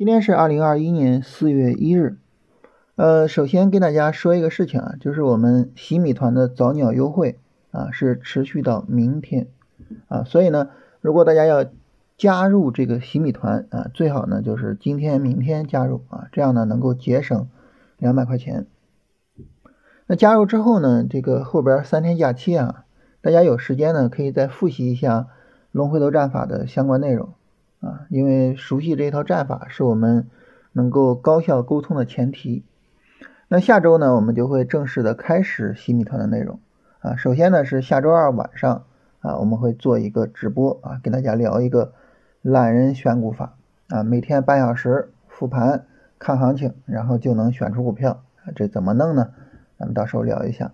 今天是二零二一年四月一日，呃，首先跟大家说一个事情啊，就是我们洗米团的早鸟优惠啊是持续到明天啊，所以呢，如果大家要加入这个洗米团啊，最好呢就是今天、明天加入啊，这样呢能够节省两百块钱。那加入之后呢，这个后边三天假期啊，大家有时间呢可以再复习一下龙回头战法的相关内容。啊，因为熟悉这一套战法是我们能够高效沟通的前提。那下周呢，我们就会正式的开始洗米团的内容啊。首先呢是下周二晚上啊，我们会做一个直播啊，跟大家聊一个懒人选股法啊，每天半小时复盘看行情，然后就能选出股票啊。这怎么弄呢？咱们到时候聊一下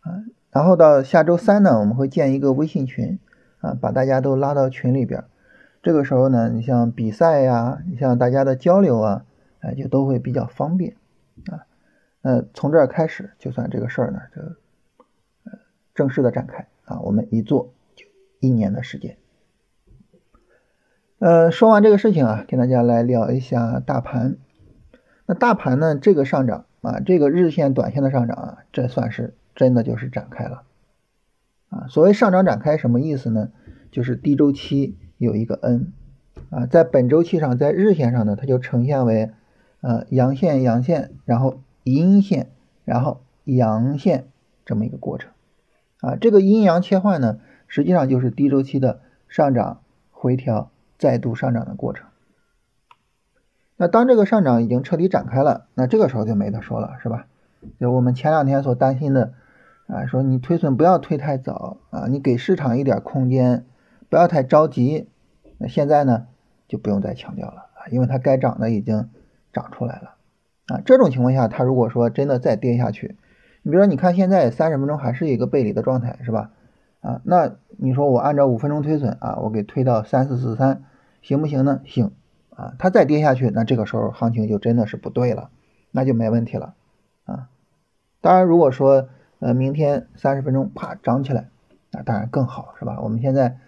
啊。然后到下周三呢，我们会建一个微信群啊，把大家都拉到群里边。这个时候呢，你像比赛呀，你像大家的交流啊，哎，就都会比较方便啊。那从这儿开始，就算这个事儿呢，就呃正式的展开啊。我们一做就一年的时间。呃，说完这个事情啊，跟大家来聊一下大盘。那大盘呢，这个上涨啊，这个日线、短线的上涨啊，这算是真的就是展开了啊。所谓上涨展开什么意思呢？就是低周期。有一个 N 啊，在本周期上，在日线上呢，它就呈现为呃阳线、阳线，然后阴线，然后阳线这么一个过程啊。这个阴阳切换呢，实际上就是低周期的上涨、回调、再度上涨的过程。那当这个上涨已经彻底展开了，那这个时候就没得说了，是吧？就我们前两天所担心的啊，说你推损不要推太早啊，你给市场一点空间，不要太着急。那现在呢，就不用再强调了啊，因为它该涨的已经涨出来了啊。这种情况下，它如果说真的再跌下去，你比如说，你看现在三十分钟还是一个背离的状态，是吧？啊，那你说我按照五分钟推损啊，我给推到三四四三，行不行呢？行啊。它再跌下去，那这个时候行情就真的是不对了，那就没问题了啊。当然，如果说呃明天三十分钟啪涨起来，那当然更好，是吧？我们现在。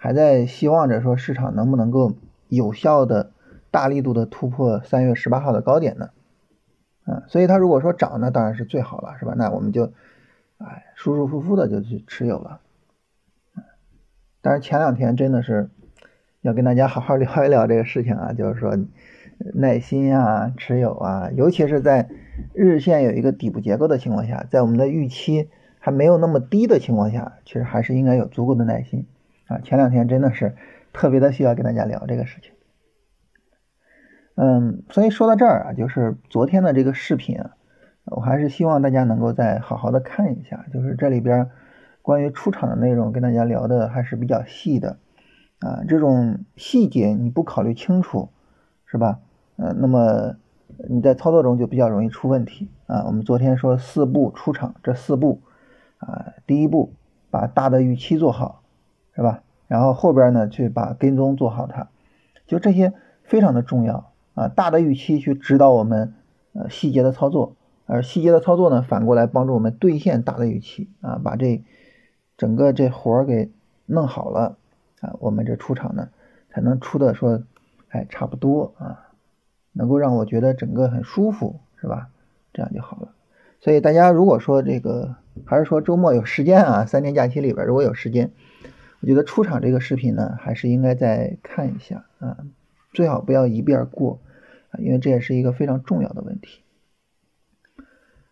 还在希望着说市场能不能够有效的大力度的突破三月十八号的高点呢？啊，所以它如果说涨那当然是最好了，是吧？那我们就哎舒舒服服的就去持有了。但是前两天真的是要跟大家好好 聊一聊这个事情啊，就是说耐心啊，持有啊，尤其是在日线有一个底部结构的情况下，在我们的预期还没有那么低的情况下，其实还是应该有足够的耐心。啊，前两天真的是特别的需要跟大家聊这个事情。嗯，所以说到这儿啊，就是昨天的这个视频啊，我还是希望大家能够再好好的看一下，就是这里边关于出场的内容跟大家聊的还是比较细的啊，这种细节你不考虑清楚，是吧？嗯，那么你在操作中就比较容易出问题啊。我们昨天说四步出场，这四步啊，第一步把大的预期做好。是吧？然后后边呢，去把跟踪做好它，就这些非常的重要啊。大的预期去指导我们呃细节的操作，而细节的操作呢，反过来帮助我们兑现大的预期啊，把这整个这活儿给弄好了啊，我们这出场呢才能出的说，哎，差不多啊，能够让我觉得整个很舒服，是吧？这样就好了。所以大家如果说这个还是说周末有时间啊，三天假期里边如果有时间。我觉得出场这个视频呢，还是应该再看一下啊，最好不要一遍过啊，因为这也是一个非常重要的问题。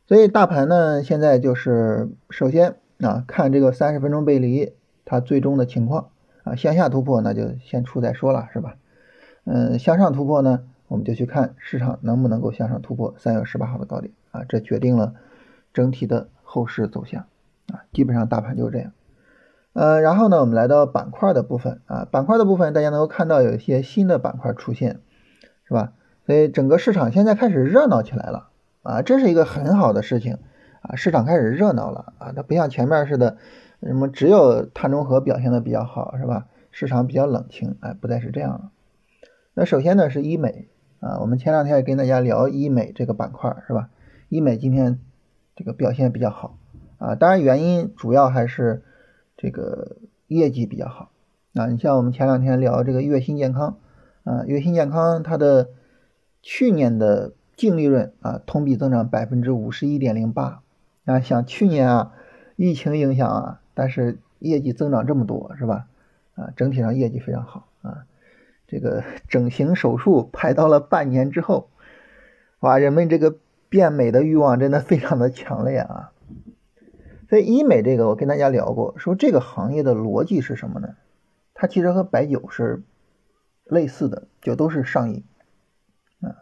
所以大盘呢，现在就是首先啊，看这个三十分钟背离它最终的情况啊，向下突破那就先出再说了，是吧？嗯，向上突破呢，我们就去看市场能不能够向上突破三月十八号的高点啊，这决定了整体的后市走向啊，基本上大盘就是这样。呃，然后呢，我们来到板块的部分啊，板块的部分大家能够看到有一些新的板块出现，是吧？所以整个市场现在开始热闹起来了啊，这是一个很好的事情啊，市场开始热闹了啊，它不像前面似的，什么只有碳中和表现的比较好，是吧？市场比较冷清，哎，不再是这样了。那首先呢是医美啊，我们前两天也跟大家聊医美这个板块，是吧？医美今天这个表现比较好啊，当然原因主要还是。这个业绩比较好啊，你像我们前两天聊这个悦新健康啊，悦新健康它的去年的净利润啊，同比增长百分之五十一点零八啊，想去年啊，疫情影响啊，但是业绩增长这么多是吧？啊，整体上业绩非常好啊，这个 整形手术排到了半年之后，哇，人们这个变美的欲望真的非常的强烈啊。所以医美这个我跟大家聊过，说这个行业的逻辑是什么呢？它其实和白酒是类似的，就都是上瘾。啊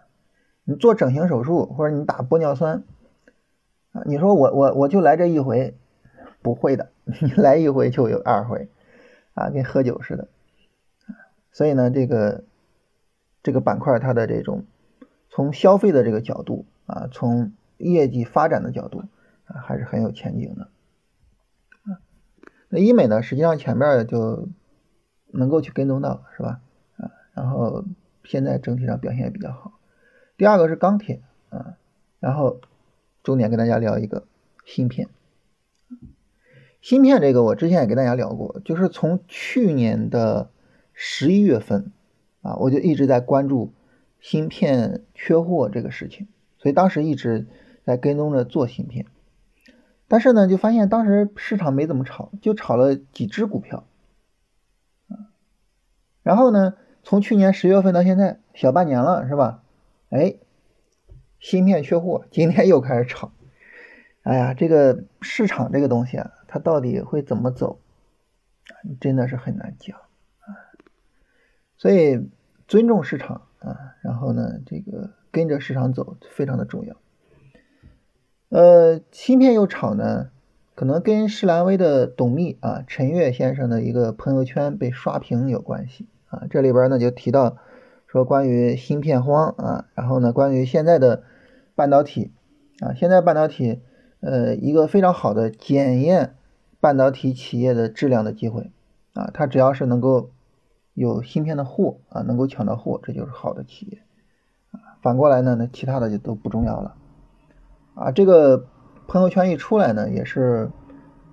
你做整形手术或者你打玻尿酸啊，你说我我我就来这一回，不会的，你来一回就有二回啊，跟喝酒似的。所以呢，这个这个板块它的这种从消费的这个角度啊，从业绩发展的角度啊，还是很有前景的。那医美呢，实际上前面就能够去跟踪到，是吧？啊，然后现在整体上表现也比较好。第二个是钢铁啊，然后重点跟大家聊一个芯片。芯片这个我之前也跟大家聊过，就是从去年的十一月份啊，我就一直在关注芯片缺货这个事情，所以当时一直在跟踪着做芯片。但是呢，就发现当时市场没怎么炒，就炒了几只股票。然后呢，从去年十月份到现在小半年了，是吧？哎，芯片缺货，今天又开始炒。哎呀，这个市场这个东西啊，它到底会怎么走，真的是很难讲啊。所以尊重市场啊，然后呢，这个跟着市场走非常的重要。呃，芯片又炒呢，可能跟施兰威的董秘啊陈悦先生的一个朋友圈被刷屏有关系啊。这里边呢就提到。说关于芯片荒啊，然后呢，关于现在的半导体啊，现在半导体呃一个非常好的检验半导体企业的质量的机会啊，它只要是能够有芯片的货啊，能够抢到货，这就是好的企业啊。反过来呢，那其他的就都不重要了啊。这个朋友圈一出来呢，也是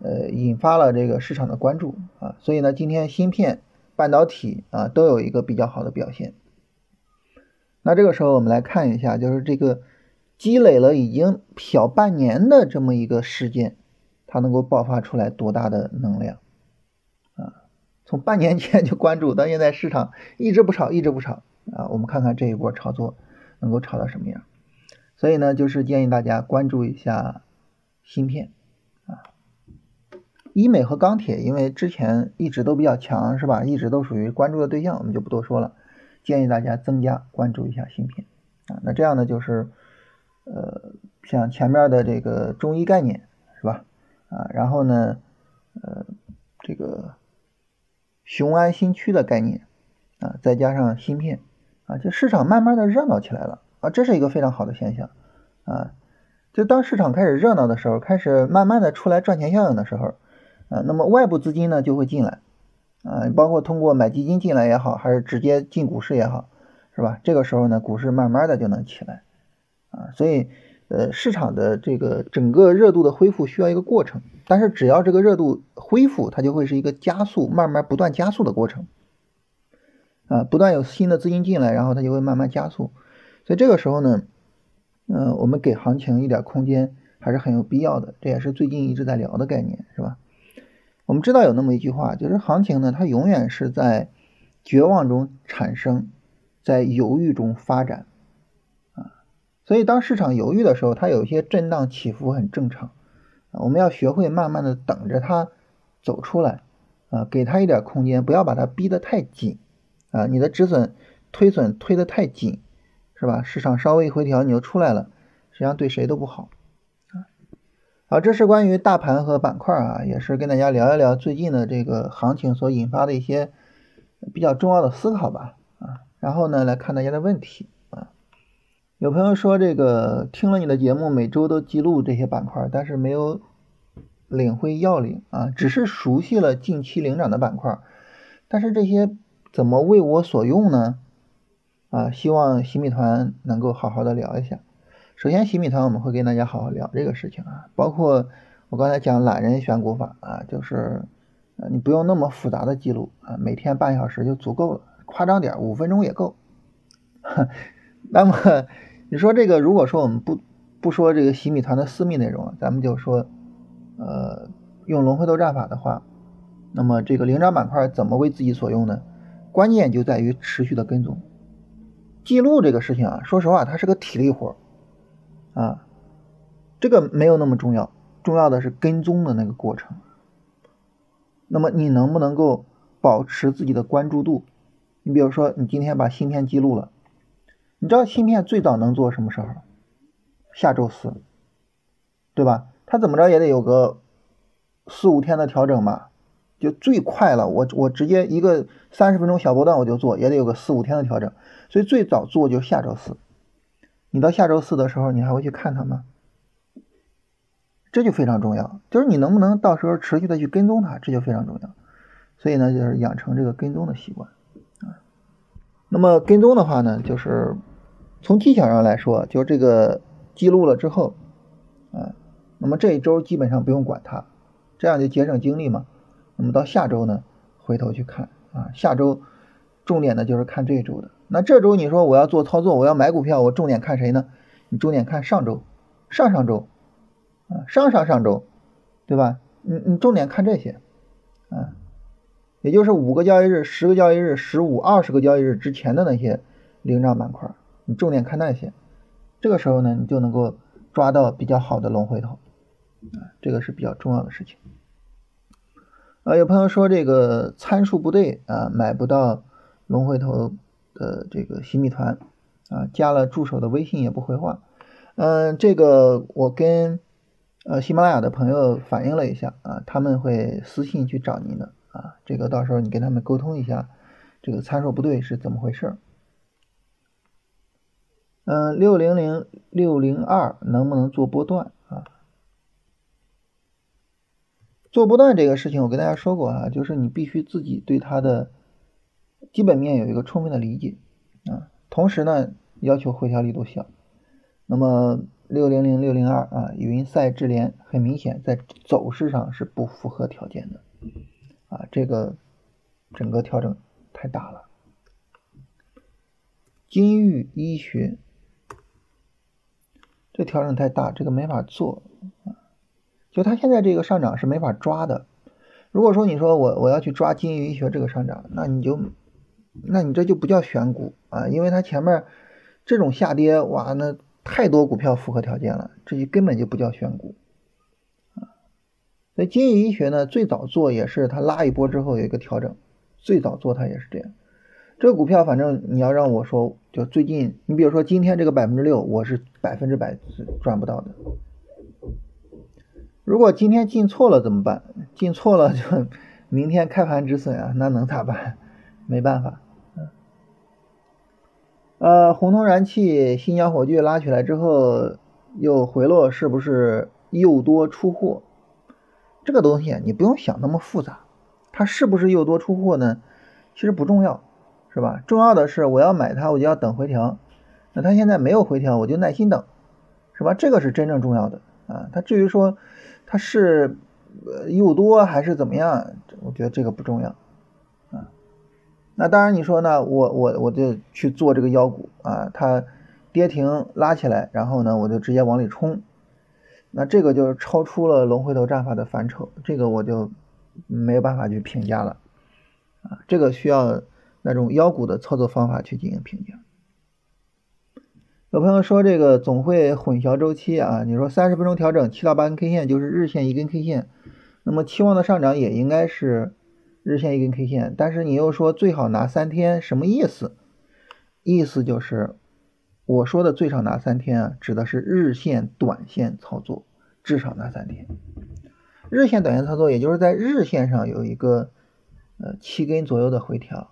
呃引发了这个市场的关注啊，所以呢，今天芯片、半导体啊都有一个比较好的表现。那这个时候我们来看一下，就是这个积累了已经小半年的这么一个事件，它能够爆发出来多大的能量啊？从半年前就关注到现在，市场一直不炒，一直不炒啊。我们看看这一波炒作能够炒到什么样？所以呢，就是建议大家关注一下芯片啊，医美和钢铁，因为之前一直都比较强，是吧？一直都属于关注的对象，我们就不多说了。建议大家增加关注一下芯片啊，那这样呢就是，呃，像前面的这个中医概念是吧？啊，然后呢，呃，这个雄安新区的概念啊，再加上芯片啊，就市场慢慢的热闹起来了啊，这是一个非常好的现象啊。就当市场开始热闹的时候，开始慢慢的出来赚钱效应的时候，啊，那么外部资金呢就会进来。啊，包括通过买基金进来也好，还是直接进股市也好，是吧？这个时候呢，股市慢慢的就能起来，啊，所以，呃，市场的这个整个热度的恢复需要一个过程，但是只要这个热度恢复，它就会是一个加速，慢慢不断加速的过程，啊，不断有新的资金进来，然后它就会慢慢加速，所以这个时候呢，嗯，我们给行情一点空间还是很有必要的，这也是最近一直在聊的概念，是吧？我们知道有那么一句话，就是行情呢，它永远是在绝望中产生，在犹豫中发展，啊，所以当市场犹豫的时候，它有一些震荡起伏很正常，啊，我们要学会慢慢的等着它走出来，啊，给它一点空间，不要把它逼得太紧，啊，你的止损推损推得太紧，是吧？市场稍微一回调，你就出来了，实际上对谁都不好啊。好，这是关于大盘和板块啊，也是跟大家聊一聊最近的这个行情所引发的一些比较重要的思考吧啊，然后呢来看大家的问题啊。有朋友说这个听了你的节目，每周都记录这些板块，但是没有领会要领啊，只是熟悉了近期领涨的板块，但是这些怎么为我所用呢？啊，希望洗米团能够好好的聊一下。首先，洗米团我们会跟大家好好聊这个事情啊，包括我刚才讲懒人选股法啊，就是呃你不用那么复杂的记录啊，每天半小时就足够了，夸张点五分钟也够。那么你说这个，如果说我们不不说这个洗米团的私密内容，咱们就说，呃，用龙回头战法的话，那么这个领涨板块怎么为自己所用呢？关键就在于持续的跟踪。记录这个事情啊，说实话，它是个体力活啊，这个没有那么重要，重要的是跟踪的那个过程。那么你能不能够保持自己的关注度？你比如说，你今天把芯片记录了，你知道芯片最早能做什么时候？下周四，对吧？它怎么着也得有个四五天的调整吧，就最快了，我我直接一个三十分钟小波段我就做，也得有个四五天的调整。所以最早做就下周四，你到下周四的时候，你还会去看它吗？这就非常重要，就是你能不能到时候持续的去跟踪它，这就非常重要。所以呢，就是养成这个跟踪的习惯啊。那么跟踪的话呢，就是从技巧上来说，就这个记录了之后啊，那么这一周基本上不用管它，这样就节省精力嘛。那么到下周呢，回头去看啊，下周重点的就是看这周的。那这周你说我要做操作，我要买股票，我重点看谁呢？你重点看上周、上上周，啊，上上上周，对吧？你你重点看这些，啊，也就是五个交易日、十个交易日、十五、二十个交易日之前的那些领涨板块，你重点看那些，这个时候呢，你就能够抓到比较好的龙回头，啊，这个是比较重要的事情。啊，有朋友说这个参数不对啊，买不到龙回头。的这个洗米团啊，加了助手的微信也不回话，嗯，这个我跟呃喜马拉雅的朋友反映了一下啊，他们会私信去找您的啊，这个到时候你跟他们沟通一下，这个参数不对是怎么回事？嗯，六零零六零二能不能做波段啊？做波段这个事情我跟大家说过啊，就是你必须自己对它的。基本面有一个充分的理解啊，同时呢要求回调力度小。那么六零零六零二啊，云赛智联很明显在走势上是不符合条件的啊，这个整个调整太大了。金域医学这调整太大，这个没法做，就它现在这个上涨是没法抓的。如果说你说我我要去抓金域医学这个上涨，那你就。那你这就不叫选股啊，因为它前面这种下跌，哇，那太多股票符合条件了，这就根本就不叫选股啊。所以金域医学呢，最早做也是它拉一波之后有一个调整，最早做它也是这样。这个股票反正你要让我说，就最近，你比如说今天这个百分之六，我是百分之百是赚不到的。如果今天进错了怎么办？进错了就明天开盘止损啊，那能咋办？没办法，嗯，呃，红通燃气、新疆火炬拉起来之后又回落，是不是又多出货？这个东西你不用想那么复杂，它是不是又多出货呢？其实不重要，是吧？重要的是我要买它，我就要等回调。那它现在没有回调，我就耐心等，是吧？这个是真正重要的啊。它至于说它是呃又多还是怎么样，我觉得这个不重要。啊那当然，你说呢？我我我就去做这个妖股啊，它跌停拉起来，然后呢，我就直接往里冲。那这个就是超出了龙回头战法的范畴，这个我就没有办法去评价了啊。这个需要那种妖股的操作方法去进行评价。有朋友说这个总会混淆周期啊，你说三十分钟调整七到八根 K 线就是日线一根 K 线，那么期望的上涨也应该是。日线一根 K 线，但是你又说最好拿三天，什么意思？意思就是我说的最少拿三天啊，指的是日线短线操作，至少拿三天。日线短线操作，也就是在日线上有一个呃七根左右的回调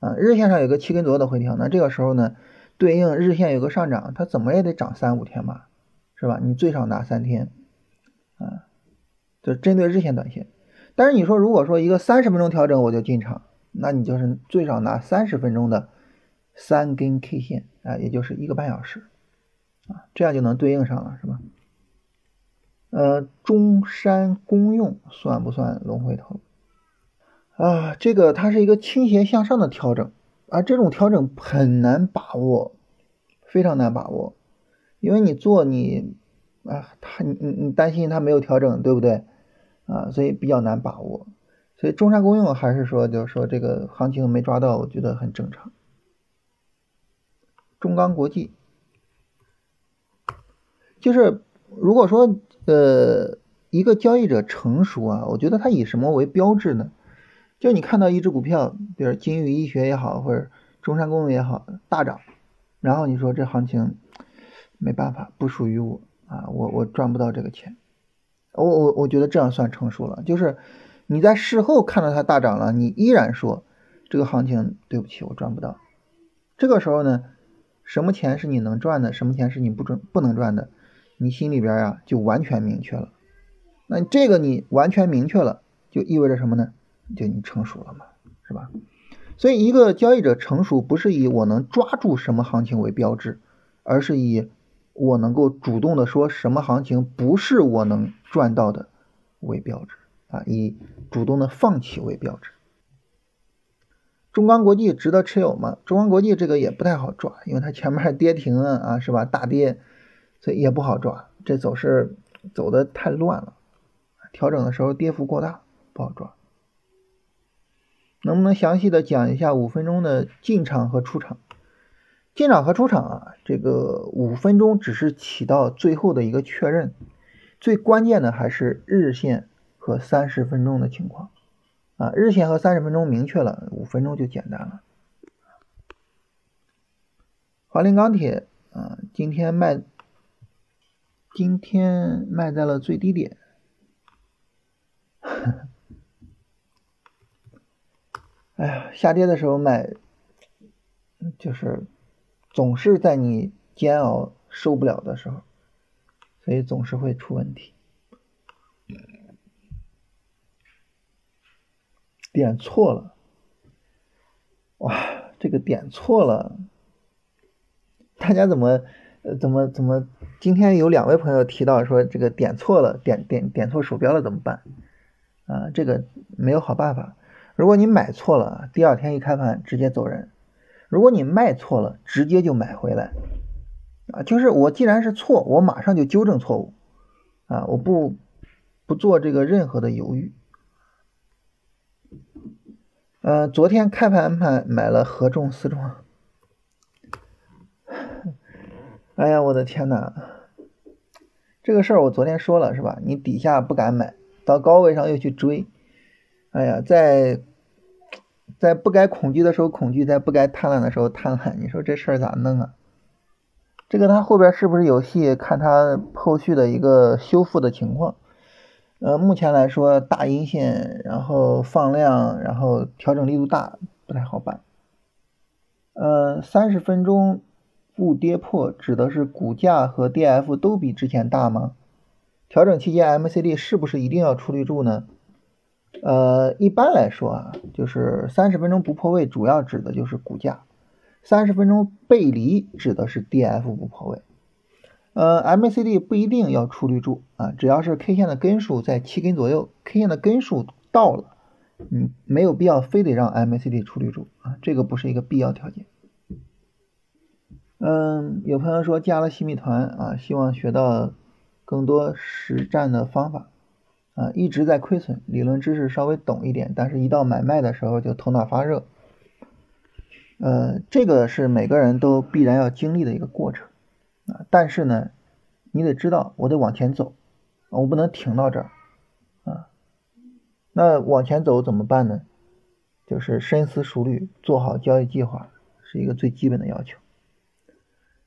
啊，日线上有个七根左右的回调，那这个时候呢，对应日线有个上涨，它怎么也得涨三五天吧，是吧？你最少拿三天啊，就针对日线短线。但是你说，如果说一个三十分钟调整我就进场，那你就是最少拿三十分钟的三根 K 线啊，也就是一个半小时啊，这样就能对应上了，是吧？呃，中山公用算不算龙回头啊？这个它是一个倾斜向上的调整而，这种调整很难把握，非常难把握，因为你做你啊，他你你担心它没有调整，对不对？啊，所以比较难把握。所以中山公用还是说，就是说这个行情没抓到，我觉得很正常。中钢国际，就是如果说呃一个交易者成熟啊，我觉得他以什么为标志呢？就你看到一只股票，比如金域医学也好，或者中山公用也好，大涨，然后你说这行情没办法，不属于我啊，我我赚不到这个钱，我我我觉得这样算成熟了，就是。你在事后看到它大涨了，你依然说这个行情对不起，我赚不到。这个时候呢，什么钱是你能赚的，什么钱是你不准不能赚的，你心里边呀就完全明确了。那这个你完全明确了，就意味着什么呢？就你成熟了嘛，是吧？所以一个交易者成熟不是以我能抓住什么行情为标志，而是以我能够主动的说什么行情不是我能赚到的为标志。啊，以主动的放弃为标志。中钢国际值得持有吗？中钢国际这个也不太好抓，因为它前面跌停啊，啊是吧？大跌，所以也不好抓。这走势走的太乱了，调整的时候跌幅过大，不好抓。能不能详细的讲一下五分钟的进场和出场？进场和出场啊，这个五分钟只是起到最后的一个确认，最关键的还是日线。和三十分钟的情况啊，日线和三十分钟明确了，五分钟就简单了。华菱钢铁啊，今天卖，今天卖在了最低点。哎呀，下跌的时候买，就是总是在你煎熬受不了的时候，所以总是会出问题。点错了，哇，这个点错了，大家怎么呃怎么怎么？今天有两位朋友提到说这个点错了，点点点错鼠标了怎么办？啊，这个没有好办法。如果你买错了，第二天一开盘直接走人；如果你卖错了，直接就买回来。啊，就是我既然是错，我马上就纠正错误，啊，我不不做这个任何的犹豫。呃，昨天开盘买买了合众四中，哎呀，我的天哪！这个事儿我昨天说了是吧？你底下不敢买，到高位上又去追，哎呀，在在不该恐惧的时候恐惧，在不该贪婪的时候贪婪，你说这事儿咋弄啊？这个它后边是不是有戏？看它后续的一个修复的情况。呃，目前来说大阴线，然后放量，然后调整力度大，不太好办。呃，三十分钟不跌破，指的是股价和 D F 都比之前大吗？调整期间 M C D 是不是一定要出绿柱呢？呃，一般来说啊，就是三十分钟不破位，主要指的就是股价；三十分钟背离指的是 D F 不破位。呃，MACD 不一定要出绿柱啊，只要是 K 线的根数在七根左右，K 线的根数到了，你没有必要非得让 MACD 出绿柱啊，这个不是一个必要条件。嗯，有朋友说加了新米团啊，希望学到更多实战的方法啊，一直在亏损，理论知识稍微懂一点，但是一到买卖的时候就头脑发热。呃，这个是每个人都必然要经历的一个过程啊。但是呢，你得知道，我得往前走，我不能停到这儿啊。那往前走怎么办呢？就是深思熟虑，做好交易计划，是一个最基本的要求。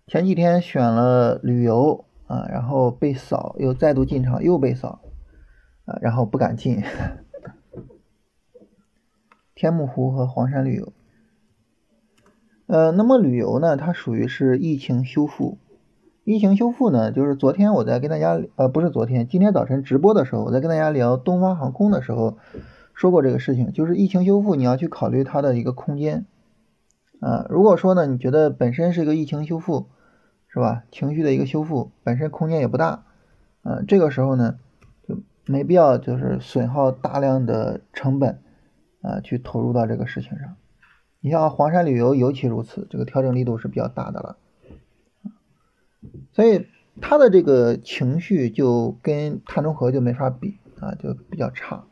前几天选了旅游啊，然后被扫，又再度进场又被扫啊，然后不敢进。天目湖和黄山旅游，呃，那么旅游呢，它属于是疫情修复。疫情修复呢，就是昨天我在跟大家，呃，不是昨天，今天早晨直播的时候，我在跟大家聊东方航空的时候说过这个事情，就是疫情修复你要去考虑它的一个空间，啊，如果说呢，你觉得本身是一个疫情修复，是吧？情绪的一个修复，本身空间也不大，啊，这个时候呢，没必要就是损耗大量的成本，啊，去投入到这个事情上。你像黄山旅游尤其如此，这个调整力度是比较大的了。所以他的这个情绪就跟碳中和就没法比啊，就比较差。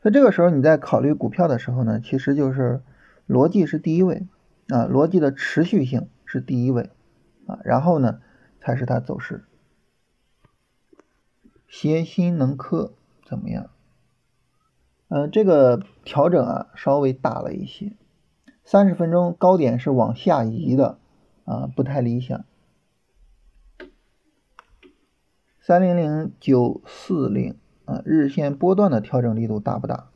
那这个时候你在考虑股票的时候呢，其实就是逻辑是第一位啊，逻辑的持续性是第一位啊，然后呢才是它走势。协鑫能科怎么样？嗯，这个调整啊稍微大了一些，三十分钟高点是往下移的啊，不太理想。三零零九四零啊，日线波段的调整力度大不大？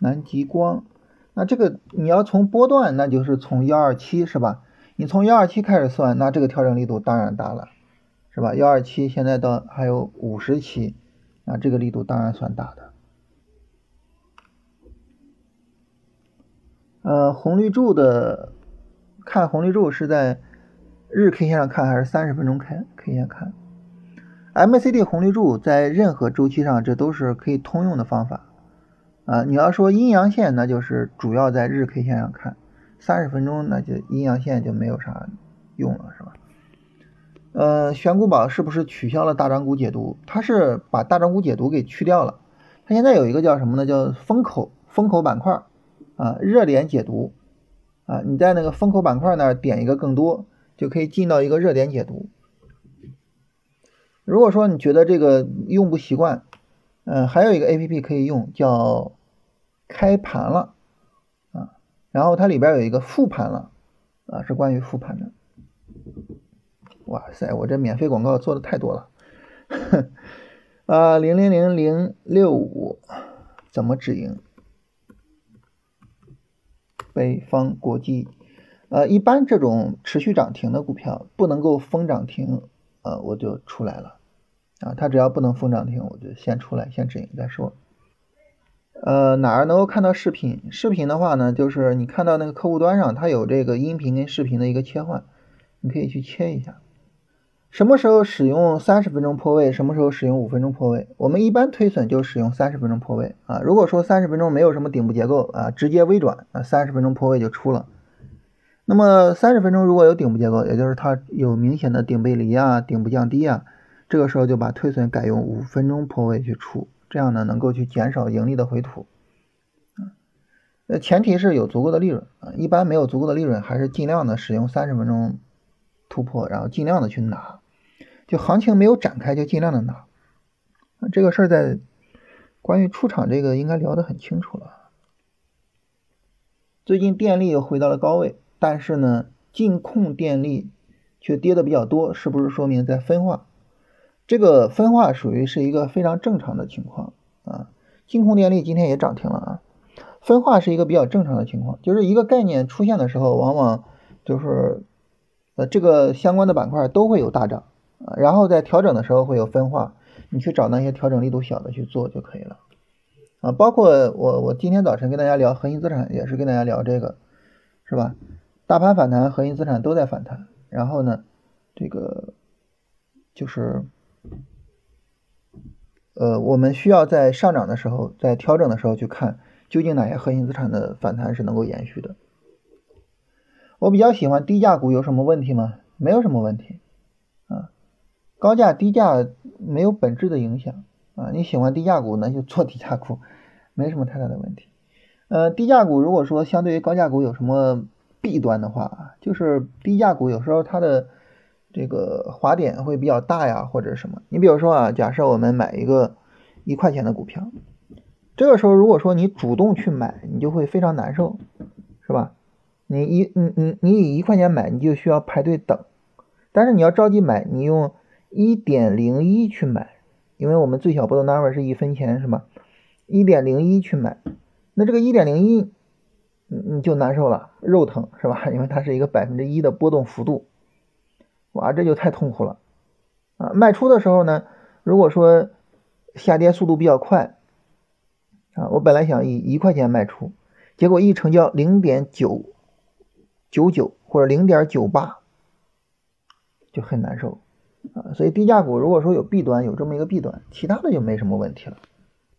南极光，那这个你要从波段，那就是从幺二七是吧？你从幺二七开始算，那这个调整力度当然大了。是吧？幺二七现在到还有五十期，那这个力度当然算大的。呃，红绿柱的看红绿柱是在日 K 线上看还是三十分钟 K K 线看？MACD 红绿柱在任何周期上这都是可以通用的方法啊。你要说阴阳线，那就是主要在日 K 线上看，三十分钟那就阴阳线就没有啥用了，是吧？呃，选股宝是不是取消了大涨股解读？它是把大涨股解读给去掉了。它现在有一个叫什么呢？叫风口风口板块啊，热点解读啊。你在那个风口板块那儿点一个更多，就可以进到一个热点解读。如果说你觉得这个用不习惯，嗯，还有一个 A P P 可以用，叫开盘了啊。然后它里边有一个复盘了啊，是关于复盘的。哇塞，我这免费广告做的太多了，啊，零零零零六五怎么止盈？北方国际，呃，一般这种持续涨停的股票不能够封涨停，呃，我就出来了，啊，它只要不能封涨停，我就先出来，先止盈再说。呃，哪儿能够看到视频？视频的话呢，就是你看到那个客户端上，它有这个音频跟视频的一个切换，你可以去切一下。什么时候使用三十分钟破位？什么时候使用五分钟破位？我们一般推损就使用三十分钟破位啊。如果说三十分钟没有什么顶部结构啊，直接微转啊，三十分钟破位就出了。那么三十分钟如果有顶部结构，也就是它有明显的顶背离啊、顶部降低啊，这个时候就把推损改用五分钟破位去出，这样呢能够去减少盈利的回吐。呃，前提是有足够的利润啊，一般没有足够的利润，还是尽量的使用三十分钟突破，然后尽量的去拿。就行情没有展开，就尽量的拿。这个事儿在关于出场这个应该聊得很清楚了。最近电力又回到了高位，但是呢，净控电力却跌的比较多，是不是说明在分化？这个分化属于是一个非常正常的情况啊。净控电力今天也涨停了啊，分化是一个比较正常的情况，就是一个概念出现的时候，往往就是呃这个相关的板块都会有大涨。啊，然后在调整的时候会有分化，你去找那些调整力度小的去做就可以了。啊，包括我我今天早晨跟大家聊核心资产，也是跟大家聊这个，是吧？大盘反弹，核心资产都在反弹。然后呢，这个就是，呃，我们需要在上涨的时候，在调整的时候去看，究竟哪些核心资产的反弹是能够延续的。我比较喜欢低价股，有什么问题吗？没有什么问题啊。高价低价没有本质的影响啊！你喜欢低价股，那就做低价股，没什么太大的问题。呃，低价股如果说相对于高价股有什么弊端的话，就是低价股有时候它的这个滑点会比较大呀，或者什么。你比如说啊，假设我们买一个一块钱的股票，这个时候如果说你主动去买，你就会非常难受，是吧？你一你你你以一块钱买，你就需要排队等，但是你要着急买，你用。一点零一去买，因为我们最小波动单位是一分钱，是吧？一点零一去买，那这个一点零一，你你就难受了，肉疼是吧？因为它是一个百分之一的波动幅度，哇，这就太痛苦了啊！卖出的时候呢，如果说下跌速度比较快啊，我本来想以一块钱卖出，结果一成交零点九九九或者零点九八，就很难受。啊，所以低价股如果说有弊端，有这么一个弊端，其他的就没什么问题了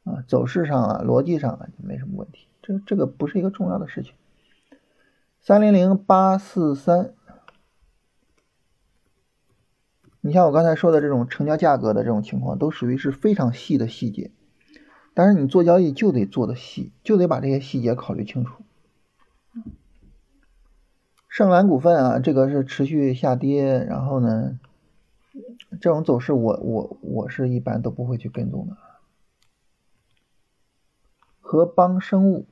啊，走势上啊，逻辑上啊就没什么问题，这这个不是一个重要的事情。三零零八四三，你像我刚才说的这种成交价格的这种情况，都属于是非常细的细节。但是你做交易就得做的细，就得把这些细节考虑清楚。盛兰股份啊，这个是持续下跌，然后呢，这种走势我我我是一般都不会去跟踪的。和邦生物，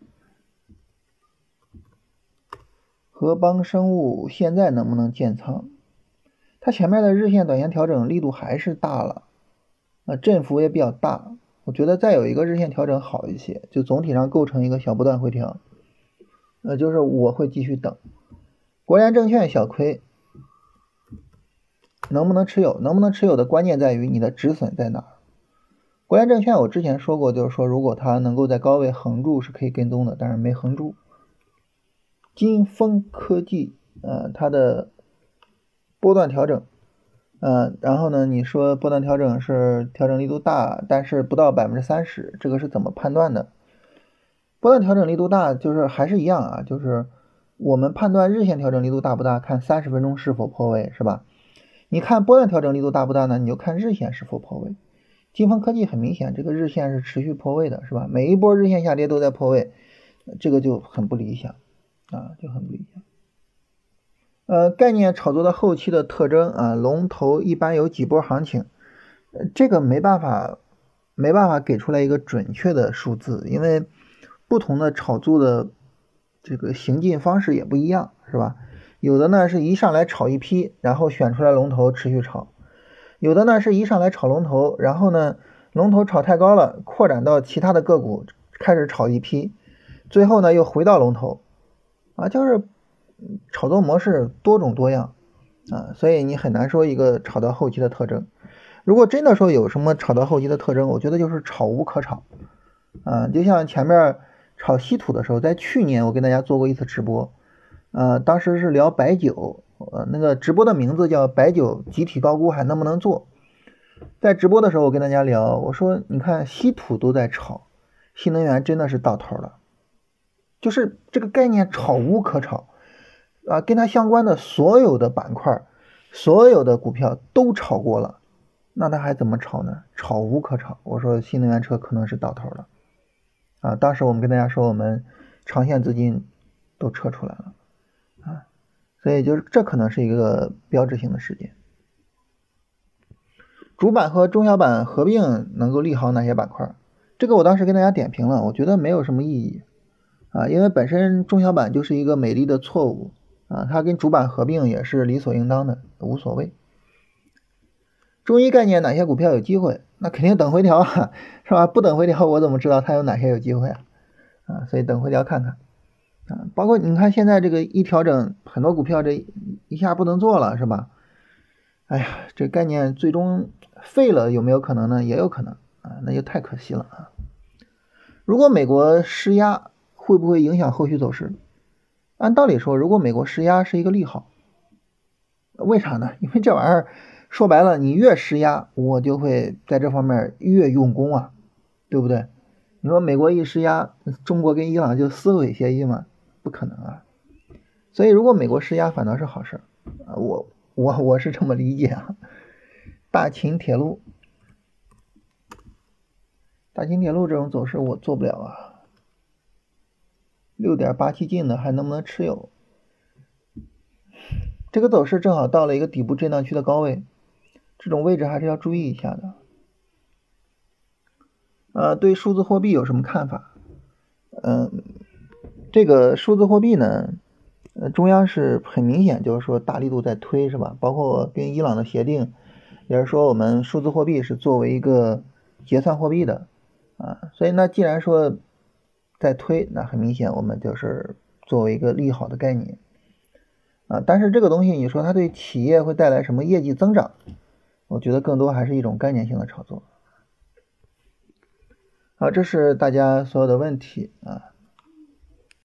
和邦生物现在能不能建仓？它前面的日线、短线调整力度还是大了，啊，振幅也比较大。我觉得再有一个日线调整好一些，就总体上构成一个小波段回调。呃，就是我会继续等。国联证券小亏，能不能持有？能不能持有的关键在于你的止损在哪。国联证券我之前说过，就是说如果它能够在高位横住是可以跟踪的，但是没横住。金风科技，呃，它的。波段调整，嗯，然后呢？你说波段调整是调整力度大，但是不到百分之三十，这个是怎么判断的？波段调整力度大，就是还是一样啊，就是我们判断日线调整力度大不大，看三十分钟是否破位，是吧？你看波段调整力度大不大呢？你就看日线是否破位。金风科技很明显，这个日线是持续破位的，是吧？每一波日线下跌都在破位，这个就很不理想啊，就很不理想。呃，概念炒作的后期的特征啊，龙头一般有几波行情，这个没办法，没办法给出来一个准确的数字，因为不同的炒作的这个行进方式也不一样，是吧？有的呢是一上来炒一批，然后选出来龙头持续炒；有的呢是一上来炒龙头，然后呢龙头炒太高了，扩展到其他的个股开始炒一批，最后呢又回到龙头，啊，就是。炒作模式多种多样啊，所以你很难说一个炒到后期的特征。如果真的说有什么炒到后期的特征，我觉得就是炒无可炒啊。就像前面炒稀土的时候，在去年我跟大家做过一次直播，呃，当时是聊白酒，呃，那个直播的名字叫“白酒集体高估还能不能做”。在直播的时候，我跟大家聊，我说你看稀土都在炒，新能源真的是到头了，就是这个概念炒无可炒。啊，跟它相关的所有的板块，所有的股票都炒过了，那它还怎么炒呢？炒无可炒。我说新能源车可能是到头了，啊，当时我们跟大家说，我们长线资金都撤出来了，啊，所以就是这可能是一个标志性的事件。主板和中小板合并能够利好哪些板块？这个我当时跟大家点评了，我觉得没有什么意义，啊，因为本身中小板就是一个美丽的错误。啊，它跟主板合并也是理所应当的，无所谓。中医概念哪些股票有机会？那肯定等回调啊，是吧？不等回调，我怎么知道它有哪些有机会啊？啊，所以等回调看看啊。包括你看现在这个一调整，很多股票这一下不能做了，是吧？哎呀，这概念最终废了有没有可能呢？也有可能啊，那就太可惜了啊。如果美国施压，会不会影响后续走势？按道理说，如果美国施压是一个利好，为啥呢？因为这玩意儿说白了，你越施压，我就会在这方面越用功啊，对不对？你说美国一施压，中国跟伊朗就撕毁协议吗？不可能啊！所以如果美国施压反倒是好事啊，我我我是这么理解啊。大秦铁路，大秦铁路这种走势我做不了啊。六点八七进的还能不能持有？这个走势正好到了一个底部震荡区的高位，这种位置还是要注意一下的。呃，对数字货币有什么看法？嗯，这个数字货币呢，呃，中央是很明显就是说大力度在推，是吧？包括跟伊朗的协定，也是说我们数字货币是作为一个结算货币的啊，所以那既然说。在推，那很明显，我们就是作为一个利好的概念啊。但是这个东西，你说它对企业会带来什么业绩增长？我觉得更多还是一种概念性的炒作。好，这是大家所有的问题啊。